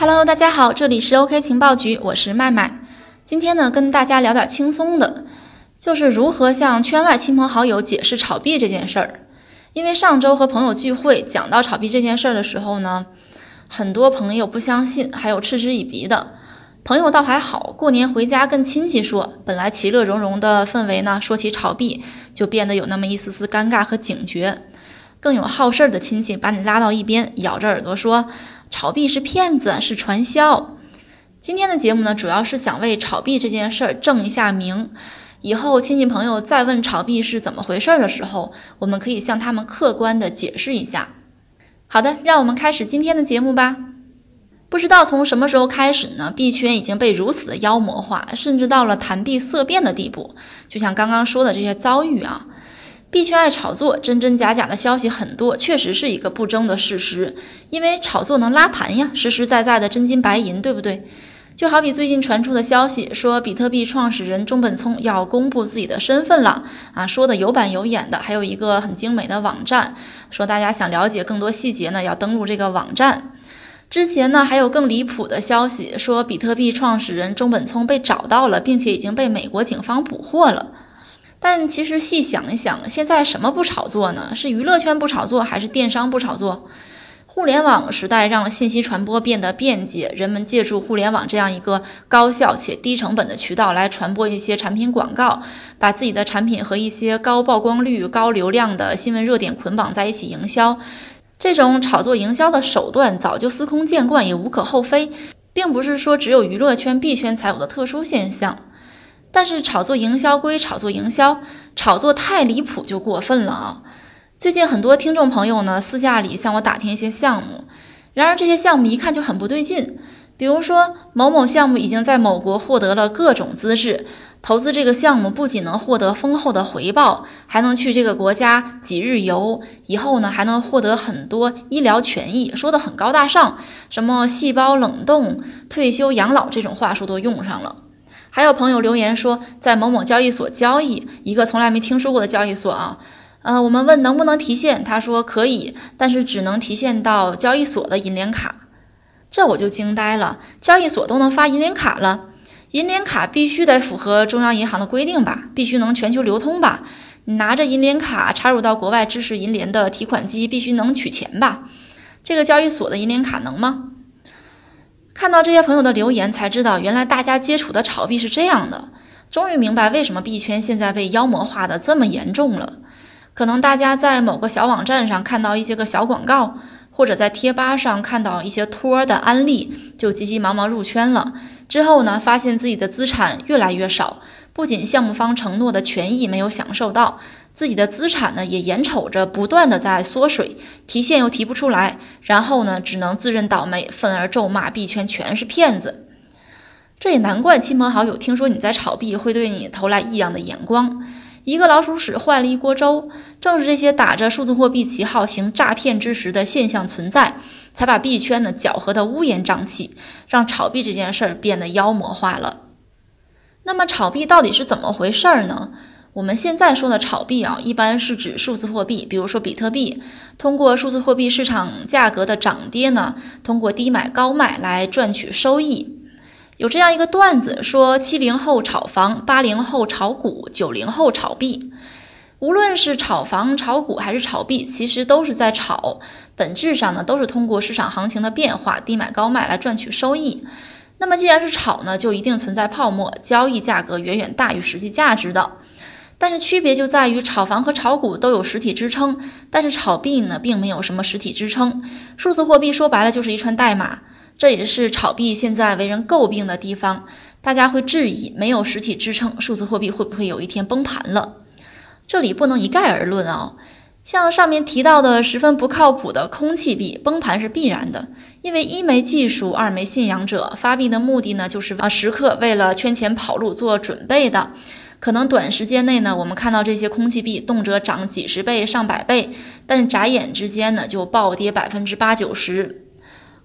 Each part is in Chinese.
Hello，大家好，这里是 OK 情报局，我是麦麦。今天呢，跟大家聊点轻松的，就是如何向圈外亲朋好友解释炒币这件事儿。因为上周和朋友聚会讲到炒币这件事儿的时候呢，很多朋友不相信，还有嗤之以鼻的。朋友倒还好，过年回家跟亲戚说，本来其乐融融的氛围呢，说起炒币就变得有那么一丝丝尴尬和警觉。更有好事儿的亲戚把你拉到一边，咬着耳朵说。炒币是骗子，是传销。今天的节目呢，主要是想为炒币这件事儿正一下名。以后亲戚朋友再问炒币是怎么回事儿的时候，我们可以向他们客观的解释一下。好的，让我们开始今天的节目吧。不知道从什么时候开始呢，币圈已经被如此的妖魔化，甚至到了谈币色变的地步。就像刚刚说的这些遭遇啊。币圈爱炒作，真真假假的消息很多，确实是一个不争的事实。因为炒作能拉盘呀，实实在在的真金白银，对不对？就好比最近传出的消息，说比特币创始人中本聪要公布自己的身份了啊，说的有板有眼的，还有一个很精美的网站，说大家想了解更多细节呢，要登录这个网站。之前呢，还有更离谱的消息，说比特币创始人中本聪被找到了，并且已经被美国警方捕获了。但其实细想一想，现在什么不炒作呢？是娱乐圈不炒作，还是电商不炒作？互联网时代让信息传播变得便捷，人们借助互联网这样一个高效且低成本的渠道来传播一些产品广告，把自己的产品和一些高曝光率、高流量的新闻热点捆绑在一起营销。这种炒作营销的手段早就司空见惯，也无可厚非，并不是说只有娱乐圈、币圈才有的特殊现象。但是炒作营销归炒作营销，炒作太离谱就过分了啊！最近很多听众朋友呢私下里向我打听一些项目，然而这些项目一看就很不对劲。比如说某某项目已经在某国获得了各种资质，投资这个项目不仅能获得丰厚的回报，还能去这个国家几日游，以后呢还能获得很多医疗权益，说的很高大上，什么细胞冷冻、退休养老这种话术都用上了。还有朋友留言说，在某某交易所交易一个从来没听说过的交易所啊，呃，我们问能不能提现，他说可以，但是只能提现到交易所的银联卡。这我就惊呆了，交易所都能发银联卡了，银联卡必须得符合中央银行的规定吧，必须能全球流通吧？你拿着银联卡插入到国外支持银联的提款机，必须能取钱吧？这个交易所的银联卡能吗？看到这些朋友的留言，才知道原来大家接触的炒币是这样的。终于明白为什么币圈现在被妖魔化的这么严重了。可能大家在某个小网站上看到一些个小广告，或者在贴吧上看到一些托的安利，就急急忙忙入圈了。之后呢，发现自己的资产越来越少，不仅项目方承诺的权益没有享受到。自己的资产呢，也眼瞅着不断的在缩水，提现又提不出来，然后呢，只能自认倒霉，愤而咒骂币圈全是骗子。这也难怪亲朋好友听说你在炒币，会对你投来异样的眼光。一个老鼠屎坏了一锅粥，正是这些打着数字货币旗号行诈骗之实的现象存在，才把币圈呢搅和的乌烟瘴气，让炒币这件事儿变得妖魔化了。那么炒币到底是怎么回事儿呢？我们现在说的炒币啊，一般是指数字货币，比如说比特币，通过数字货币市场价格的涨跌呢，通过低买高卖来赚取收益。有这样一个段子说：七零后炒房，八零后炒股，九零后炒币。无论是炒房、炒股还是炒币，其实都是在炒，本质上呢，都是通过市场行情的变化，低买高卖来赚取收益。那么既然是炒呢，就一定存在泡沫，交易价格远远大于实际价值的。但是区别就在于，炒房和炒股都有实体支撑，但是炒币呢，并没有什么实体支撑。数字货币说白了就是一串代码，这也是炒币现在为人诟病的地方。大家会质疑，没有实体支撑，数字货币会不会有一天崩盘了？这里不能一概而论啊。像上面提到的十分不靠谱的空气币，崩盘是必然的，因为一没技术，二没信仰者，发币的目的呢，就是啊时刻为了圈钱跑路做准备的。可能短时间内呢，我们看到这些空气币动辄涨几十倍、上百倍，但是眨眼之间呢就暴跌百分之八九十。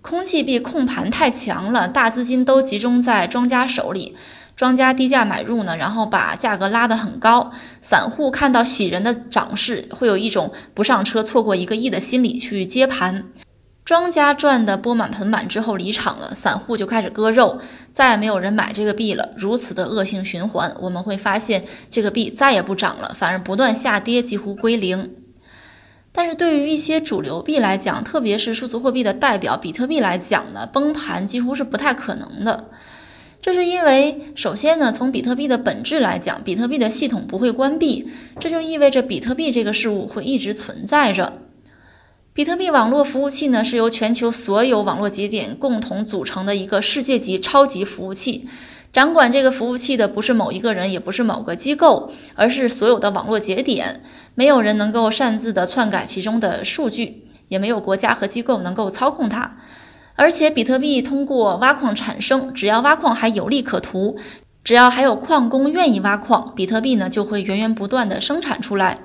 空气币控盘太强了，大资金都集中在庄家手里，庄家低价买入呢，然后把价格拉得很高，散户看到喜人的涨势，会有一种不上车错过一个亿的心理去接盘。庄家赚的钵满盆满之后离场了，散户就开始割肉，再也没有人买这个币了。如此的恶性循环，我们会发现这个币再也不涨了，反而不断下跌，几乎归零。但是对于一些主流币来讲，特别是数字货币的代表比特币来讲呢，崩盘几乎是不太可能的。这是因为，首先呢，从比特币的本质来讲，比特币的系统不会关闭，这就意味着比特币这个事物会一直存在着。比特币网络服务器呢，是由全球所有网络节点共同组成的一个世界级超级服务器。掌管这个服务器的不是某一个人，也不是某个机构，而是所有的网络节点。没有人能够擅自的篡改其中的数据，也没有国家和机构能够操控它。而且，比特币通过挖矿产生，只要挖矿还有利可图，只要还有矿工愿意挖矿，比特币呢就会源源不断的生产出来。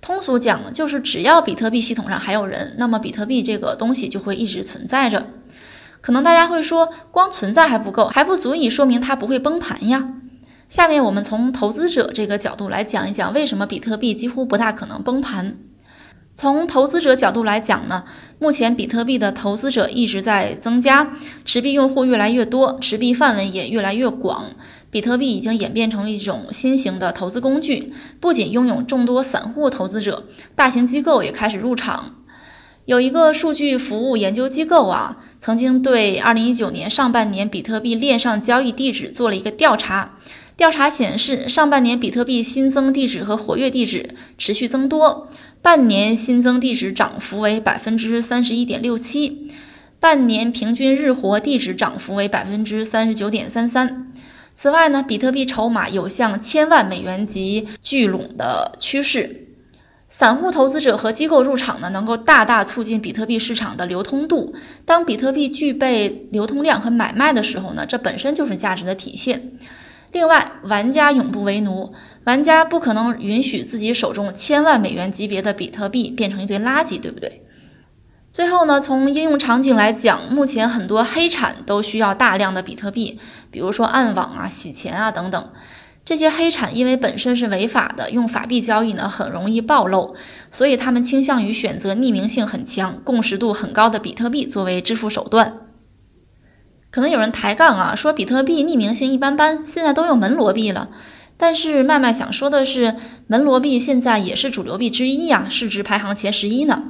通俗讲，就是只要比特币系统上还有人，那么比特币这个东西就会一直存在着。可能大家会说，光存在还不够，还不足以说明它不会崩盘呀。下面我们从投资者这个角度来讲一讲，为什么比特币几乎不大可能崩盘。从投资者角度来讲呢，目前比特币的投资者一直在增加，持币用户越来越多，持币范围也越来越广。比特币已经演变成一种新型的投资工具，不仅拥有众多散户投资者，大型机构也开始入场。有一个数据服务研究机构啊，曾经对2019年上半年比特币链上交易地址做了一个调查。调查显示，上半年比特币新增地址和活跃地址持续增多，半年新增地址涨幅为百分之三十一点六七，半年平均日活地址涨幅为百分之三十九点三三。此外呢，比特币筹码有向千万美元级聚拢的趋势，散户投资者和机构入场呢，能够大大促进比特币市场的流通度。当比特币具备流通量和买卖的时候呢，这本身就是价值的体现。另外，玩家永不为奴，玩家不可能允许自己手中千万美元级别的比特币变成一堆垃圾，对不对？最后呢，从应用场景来讲，目前很多黑产都需要大量的比特币，比如说暗网啊、洗钱啊等等。这些黑产因为本身是违法的，用法币交易呢很容易暴露，所以他们倾向于选择匿名性很强、共识度很高的比特币作为支付手段。可能有人抬杠啊，说比特币匿名性一般般，现在都用门罗币了。但是麦麦想说的是，门罗币现在也是主流币之一呀，市值排行前十一呢。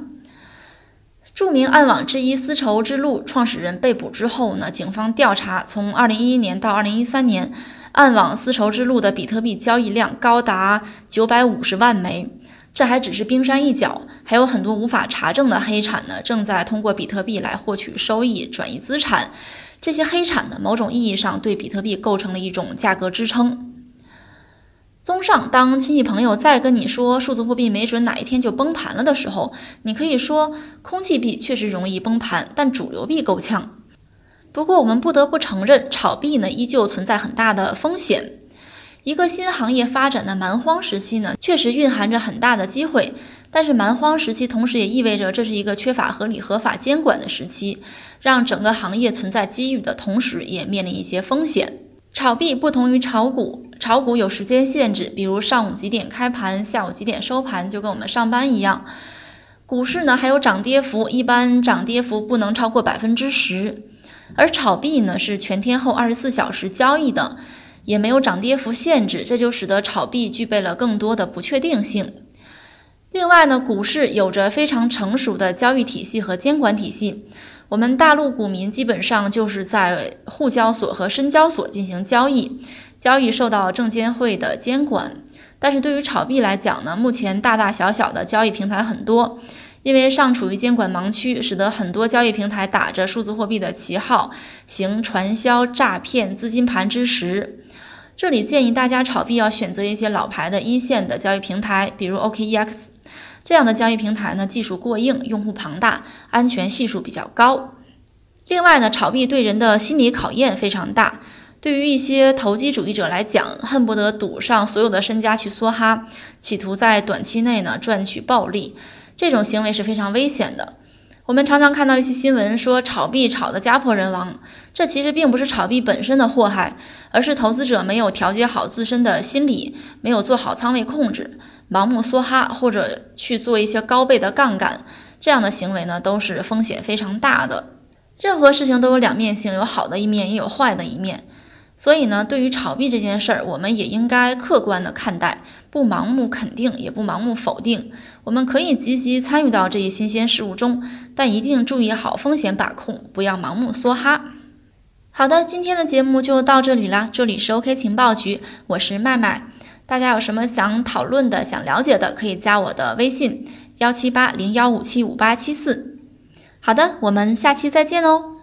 著名暗网之一丝绸之路创始人被捕之后呢，警方调查，从2011年到2013年，暗网丝绸之路的比特币交易量高达950万枚。这还只是冰山一角，还有很多无法查证的黑产呢，正在通过比特币来获取收益、转移资产。这些黑产呢，某种意义上对比特币构成了一种价格支撑。综上，当亲戚朋友再跟你说数字货币没准哪一天就崩盘了的时候，你可以说空气币确实容易崩盘，但主流币够呛。不过，我们不得不承认，炒币呢依旧存在很大的风险。一个新行业发展的蛮荒时期呢，确实蕴含着很大的机会，但是蛮荒时期同时也意味着这是一个缺乏合理合法监管的时期，让整个行业存在机遇的同时，也面临一些风险。炒币不同于炒股，炒股有时间限制，比如上午几点开盘，下午几点收盘，就跟我们上班一样。股市呢还有涨跌幅，一般涨跌幅不能超过百分之十。而炒币呢是全天候二十四小时交易的，也没有涨跌幅限制，这就使得炒币具备了更多的不确定性。另外呢，股市有着非常成熟的交易体系和监管体系。我们大陆股民基本上就是在沪交所和深交所进行交易，交易受到证监会的监管。但是对于炒币来讲呢，目前大大小小的交易平台很多，因为尚处于监管盲区，使得很多交易平台打着数字货币的旗号，行传销、诈骗、资金盘之实。这里建议大家炒币要选择一些老牌的一线的交易平台，比如 OKEX。这样的交易平台呢，技术过硬，用户庞大，安全系数比较高。另外呢，炒币对人的心理考验非常大。对于一些投机主义者来讲，恨不得赌上所有的身家去梭哈，企图在短期内呢赚取暴利。这种行为是非常危险的。我们常常看到一些新闻说炒币炒得家破人亡，这其实并不是炒币本身的祸害，而是投资者没有调节好自身的心理，没有做好仓位控制。盲目梭哈或者去做一些高倍的杠杆，这样的行为呢，都是风险非常大的。任何事情都有两面性，有好的一面，也有坏的一面。所以呢，对于炒币这件事儿，我们也应该客观的看待，不盲目肯定，也不盲目否定。我们可以积极参与到这一新鲜事物中，但一定注意好风险把控，不要盲目梭哈。好的，今天的节目就到这里啦。这里是 OK 情报局，我是麦麦。大家有什么想讨论的、想了解的，可以加我的微信幺七八零幺五七五八七四。好的，我们下期再见哦。